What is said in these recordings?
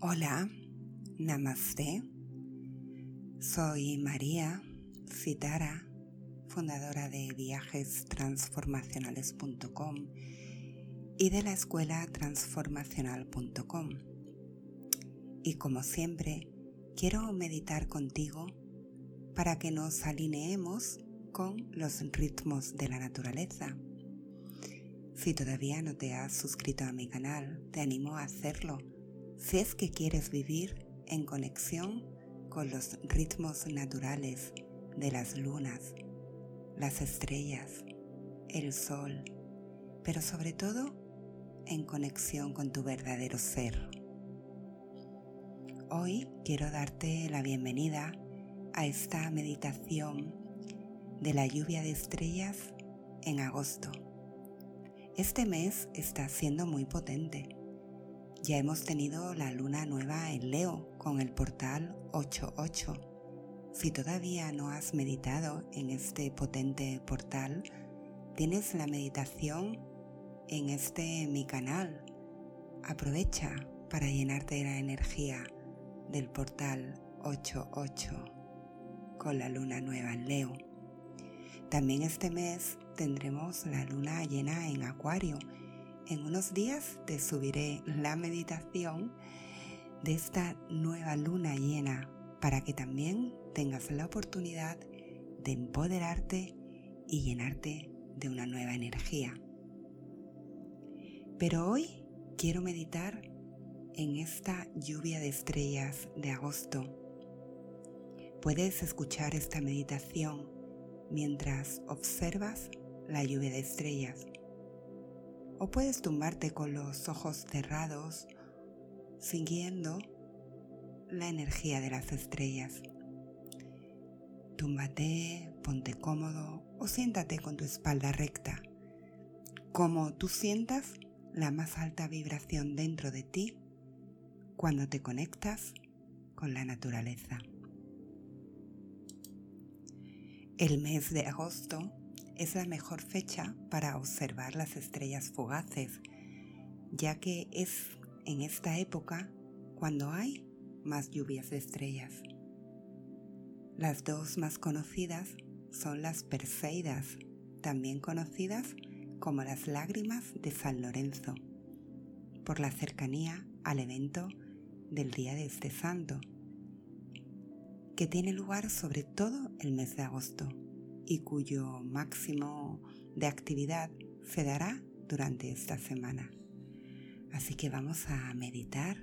Hola, namaste. Soy María Citara, fundadora de viajestransformacionales.com y de la escuela transformacional.com. Y como siempre, quiero meditar contigo para que nos alineemos con los ritmos de la naturaleza. Si todavía no te has suscrito a mi canal, te animo a hacerlo si es que quieres vivir en conexión con los ritmos naturales de las lunas, las estrellas, el sol, pero sobre todo en conexión con tu verdadero ser. Hoy quiero darte la bienvenida a esta meditación de la lluvia de estrellas en agosto. Este mes está siendo muy potente ya hemos tenido la luna nueva en Leo con el portal 88. Si todavía no has meditado en este potente portal, tienes la meditación en este mi canal. Aprovecha para llenarte de la energía del portal 88 con la luna nueva en Leo. También este mes tendremos la luna llena en Acuario en unos días te subiré la meditación de esta nueva luna llena para que también tengas la oportunidad de empoderarte y llenarte de una nueva energía. Pero hoy quiero meditar en esta lluvia de estrellas de agosto. Puedes escuchar esta meditación mientras observas la lluvia de estrellas o puedes tumbarte con los ojos cerrados, siguiendo la energía de las estrellas. Túmbate, ponte cómodo o siéntate con tu espalda recta, como tú sientas la más alta vibración dentro de ti cuando te conectas con la naturaleza. El mes de agosto es la mejor fecha para observar las estrellas fugaces, ya que es en esta época cuando hay más lluvias de estrellas. Las dos más conocidas son las Perseidas, también conocidas como las lágrimas de San Lorenzo, por la cercanía al evento del día de este santo, que tiene lugar sobre todo el mes de agosto y cuyo máximo de actividad se dará durante esta semana. Así que vamos a meditar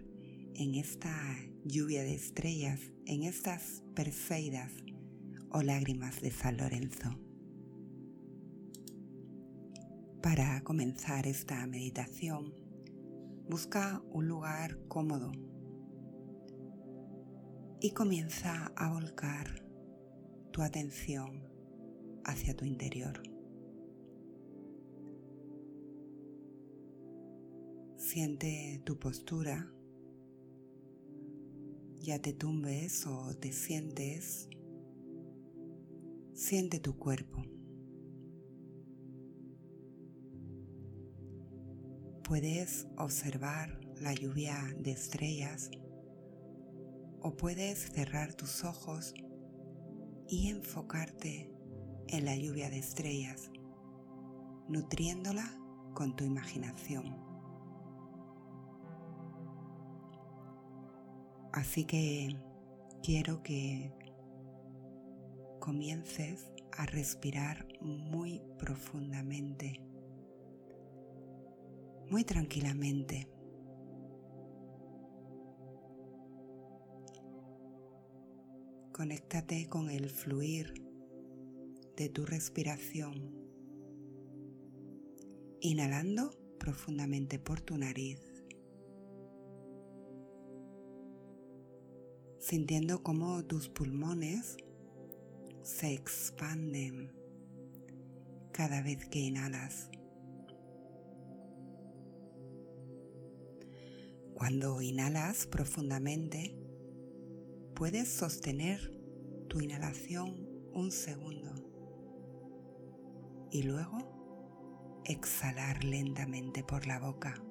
en esta lluvia de estrellas, en estas perseidas o lágrimas de San Lorenzo. Para comenzar esta meditación, busca un lugar cómodo y comienza a volcar tu atención hacia tu interior. Siente tu postura, ya te tumbes o te sientes, siente tu cuerpo. Puedes observar la lluvia de estrellas o puedes cerrar tus ojos y enfocarte en la lluvia de estrellas, nutriéndola con tu imaginación. Así que quiero que comiences a respirar muy profundamente, muy tranquilamente. Conéctate con el fluir de tu respiración. Inhalando profundamente por tu nariz. Sintiendo cómo tus pulmones se expanden cada vez que inhalas. Cuando inhalas profundamente, puedes sostener tu inhalación un segundo y luego exhalar lentamente por la boca.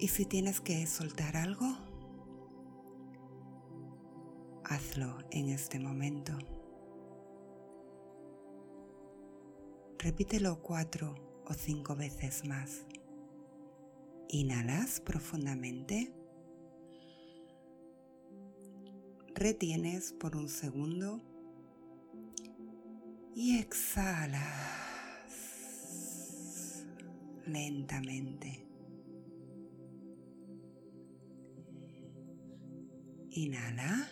Y si tienes que soltar algo, hazlo en este momento. Repítelo cuatro o cinco veces más. Inhalas profundamente. Retienes por un segundo y exhalas lentamente. Inhala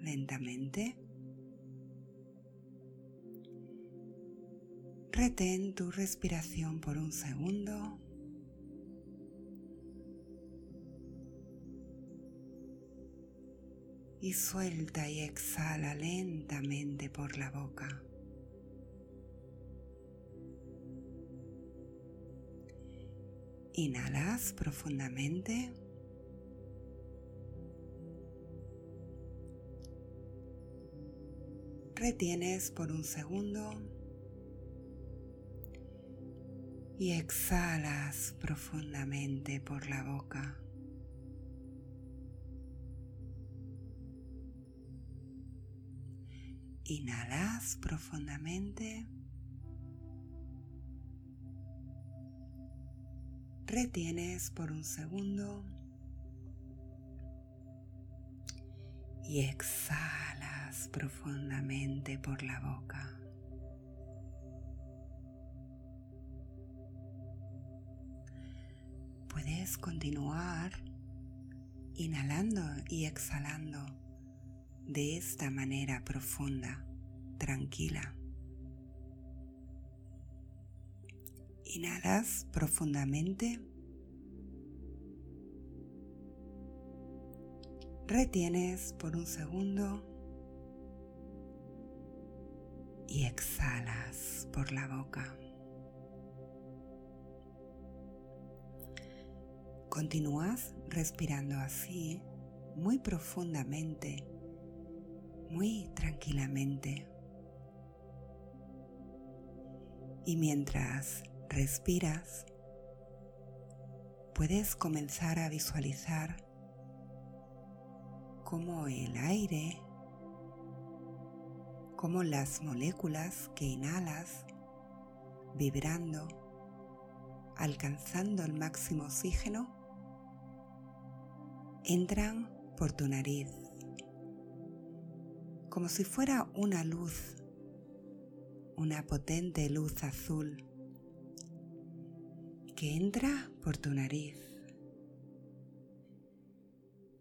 lentamente. Retén tu respiración por un segundo. Y suelta y exhala lentamente por la boca. Inhalas profundamente. Retienes por un segundo y exhalas profundamente por la boca. Inhalas profundamente. Retienes por un segundo y exhalas profundamente por la boca. Puedes continuar inhalando y exhalando de esta manera profunda, tranquila. Inhalas profundamente. Retienes por un segundo y exhalas por la boca. Continúas respirando así, muy profundamente, muy tranquilamente. Y mientras respiras, puedes comenzar a visualizar cómo el aire, cómo las moléculas que inhalas, vibrando, alcanzando el máximo oxígeno, entran por tu nariz, como si fuera una luz, una potente luz azul que entra por tu nariz,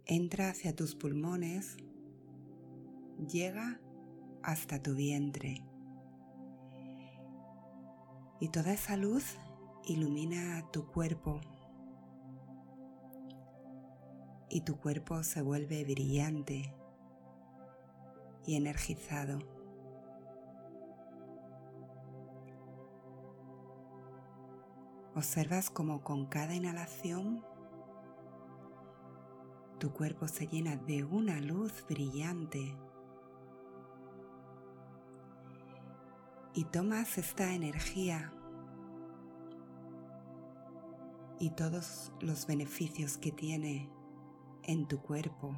entra hacia tus pulmones, llega hasta tu vientre. Y toda esa luz ilumina tu cuerpo. Y tu cuerpo se vuelve brillante y energizado. Observas como con cada inhalación tu cuerpo se llena de una luz brillante y tomas esta energía y todos los beneficios que tiene en tu cuerpo,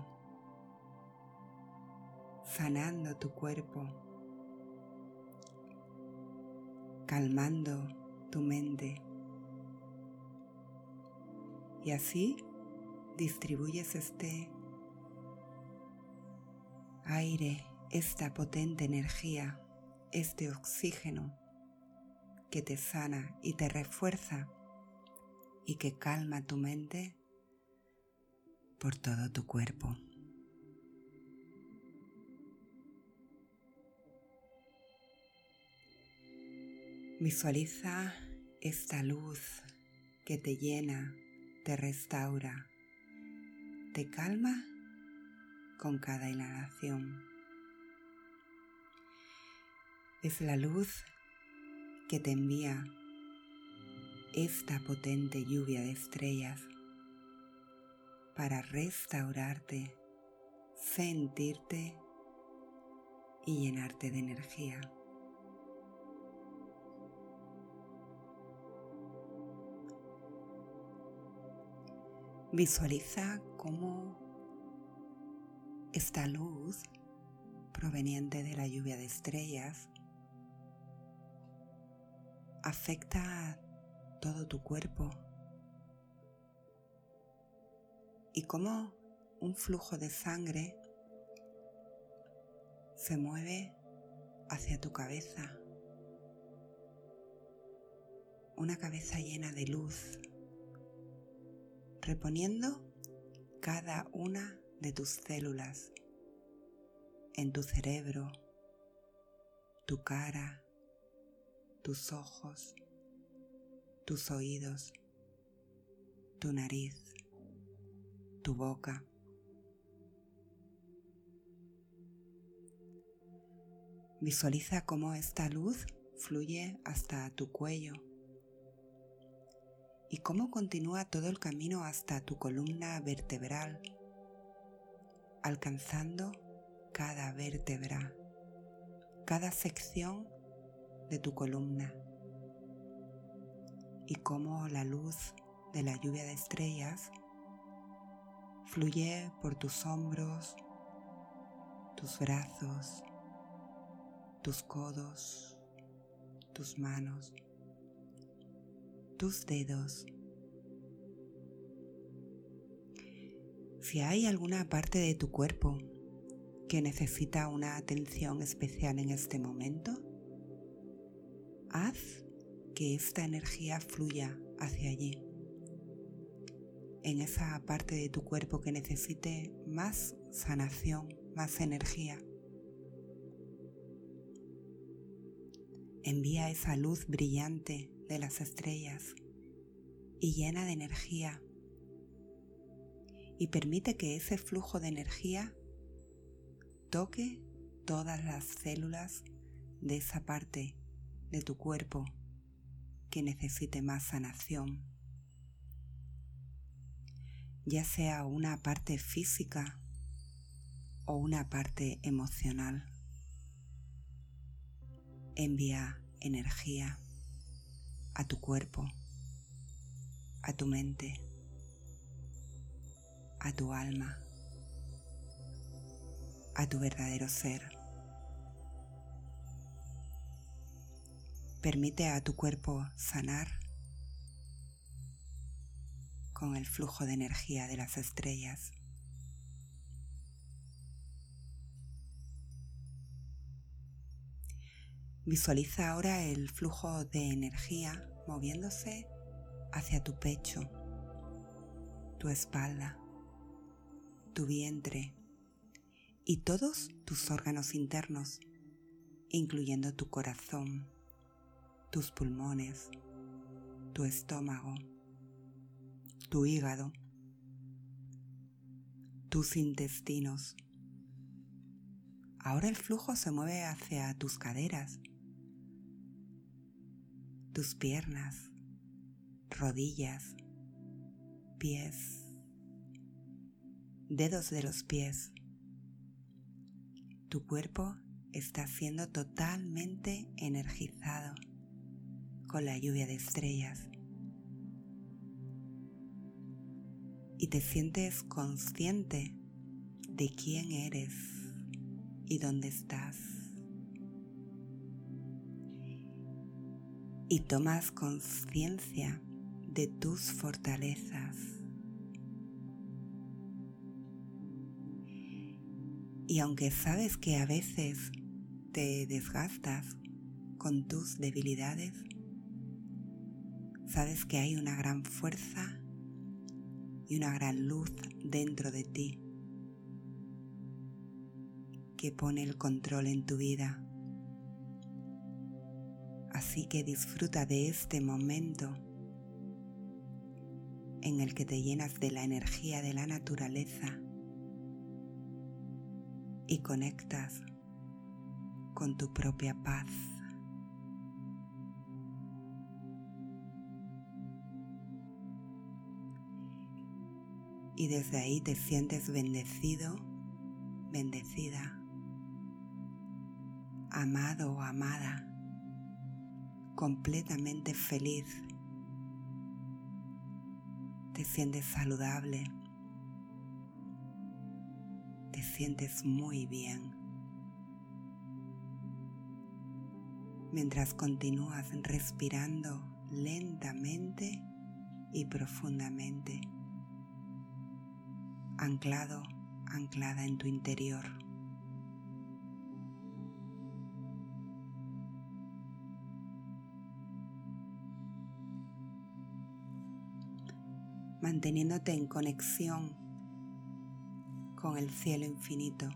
sanando tu cuerpo, calmando tu mente. Y así distribuyes este aire, esta potente energía, este oxígeno que te sana y te refuerza y que calma tu mente por todo tu cuerpo. Visualiza esta luz que te llena, te restaura, te calma con cada inhalación. Es la luz que te envía esta potente lluvia de estrellas para restaurarte, sentirte y llenarte de energía. Visualiza cómo esta luz proveniente de la lluvia de estrellas. Afecta todo tu cuerpo. Y cómo un flujo de sangre se mueve hacia tu cabeza. Una cabeza llena de luz, reponiendo cada una de tus células en tu cerebro, tu cara, tus ojos, tus oídos, tu nariz, tu boca. Visualiza cómo esta luz fluye hasta tu cuello y cómo continúa todo el camino hasta tu columna vertebral, alcanzando cada vértebra, cada sección de tu columna y cómo la luz de la lluvia de estrellas fluye por tus hombros, tus brazos, tus codos, tus manos, tus dedos. Si hay alguna parte de tu cuerpo que necesita una atención especial en este momento, haz que esta energía fluya hacia allí, en esa parte de tu cuerpo que necesite más sanación, más energía. Envía esa luz brillante de las estrellas y llena de energía y permite que ese flujo de energía toque todas las células de esa parte de tu cuerpo que necesite más sanación, ya sea una parte física o una parte emocional. Envía energía a tu cuerpo, a tu mente, a tu alma, a tu verdadero ser. Permite a tu cuerpo sanar con el flujo de energía de las estrellas. Visualiza ahora el flujo de energía moviéndose hacia tu pecho, tu espalda, tu vientre y todos tus órganos internos, incluyendo tu corazón, tus pulmones, tu estómago, tu hígado, tus intestinos. Ahora el flujo se mueve hacia tus caderas, tus piernas, rodillas, pies, dedos de los pies. Tu cuerpo está siendo totalmente energizado con la lluvia de estrellas. Y te sientes consciente de quién eres y dónde estás. Y tomas conciencia de tus fortalezas. Y aunque sabes que a veces te desgastas con tus debilidades, sabes que hay una gran fuerza y una gran luz dentro de ti que pone el control en tu vida Así que disfruta de este momento en el que te llenas de la energía de la naturaleza y conectas con tu propia paz. Y desde ahí te sientes bendecido, bendecida, amado o amada completamente feliz, Te sientes saludable. Te sientes muy bien. Mientras continúas respirando lentamente y profundamente, anclado, anclada en tu interior. Manteniéndote en conexión con el cielo infinito,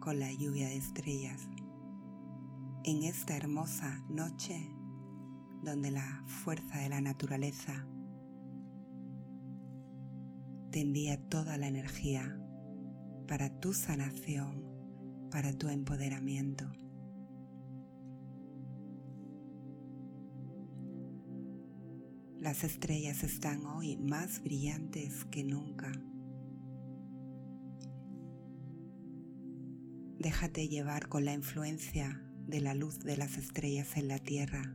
con la lluvia de estrellas, en esta hermosa noche donde la fuerza de la naturaleza te envía toda la energía para tu sanación, para tu empoderamiento. Las estrellas están hoy más brillantes que nunca. Déjate llevar con la influencia de la luz de las estrellas en la tierra.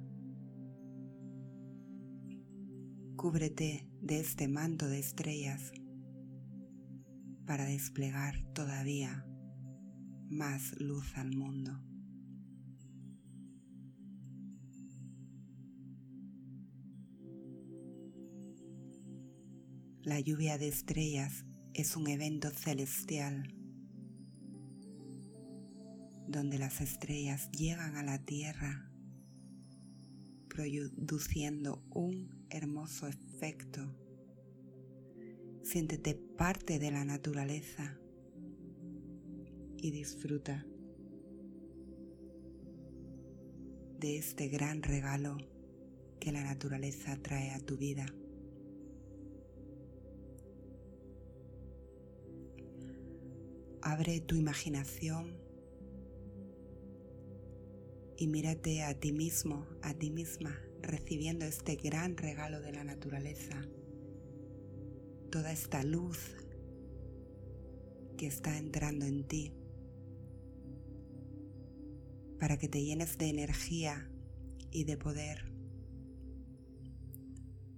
Cúbrete de este manto de estrellas para desplegar todavía más luz al mundo. La lluvia de estrellas es un evento celestial donde las estrellas llegan a la Tierra produciendo un hermoso efecto. Siéntete parte de la naturaleza y disfruta de este gran regalo que la naturaleza trae a tu vida. Abre tu imaginación y mírate a ti mismo, a ti misma, recibiendo este gran regalo de la naturaleza, toda esta luz que está entrando en ti, para que te llenes de energía y de poder,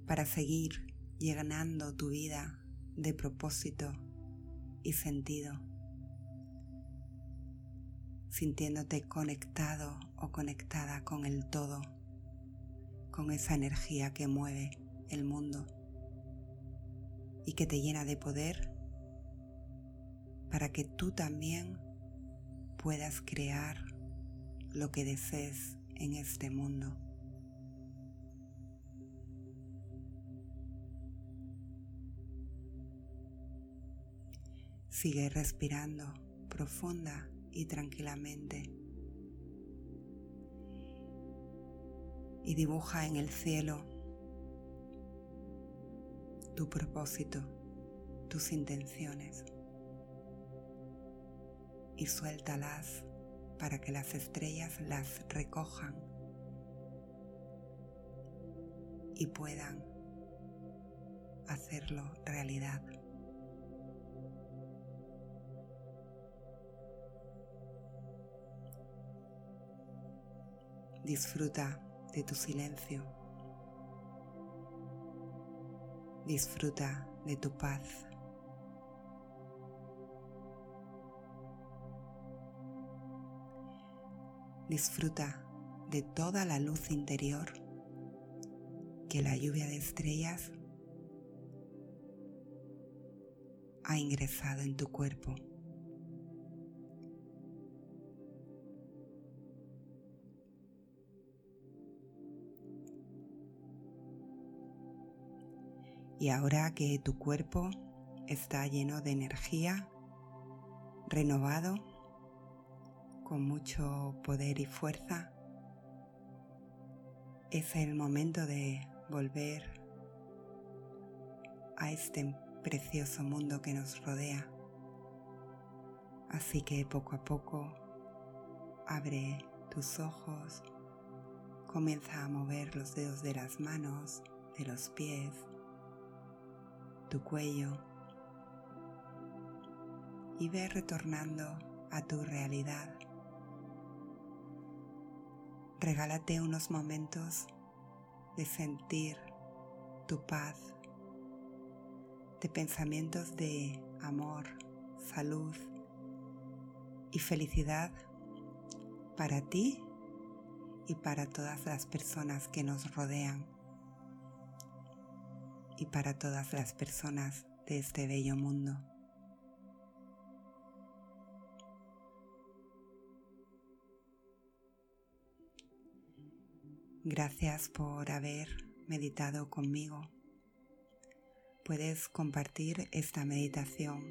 para seguir llenando tu vida de propósito y sentido sintiéndote conectado o conectada con el todo, con esa energía que mueve el mundo y que te llena de poder para que tú también puedas crear lo que desees en este mundo. Sigue respirando profunda y tranquilamente. Y dibuja en el cielo tu propósito, tus intenciones. Y suéltalas para que las estrellas las recojan y puedan hacerlo realidad. Disfruta de tu silencio. Disfruta de tu paz. Disfruta de toda la luz interior que la lluvia de estrellas ha ingresado en tu cuerpo. Y ahora que tu cuerpo está lleno de energía, renovado, con mucho poder y fuerza, es el momento de volver a este precioso mundo que nos rodea. Así que poco a poco abre tus ojos, comienza a mover los dedos de las manos, de los pies, tu cuello y ve retornando a tu realidad. Regálate unos momentos de sentir tu paz, de pensamientos de amor, salud y felicidad para ti y para todas las personas que nos rodean y para todas las personas de este bello mundo. Gracias por haber meditado conmigo. Puedes compartir esta meditación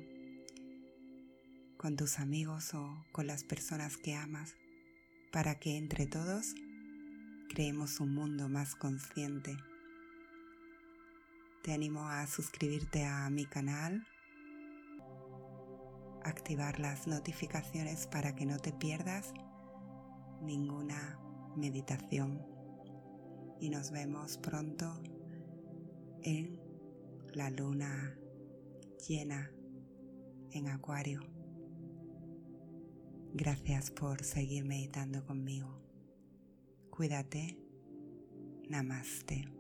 con tus amigos o con las personas que amas para que entre todos creemos un mundo más consciente. Te animo a suscribirte a mi canal, activar las notificaciones para que no te pierdas ninguna meditación y nos vemos pronto en la luna llena en Acuario. Gracias por seguir meditando conmigo. Cuídate. Namaste.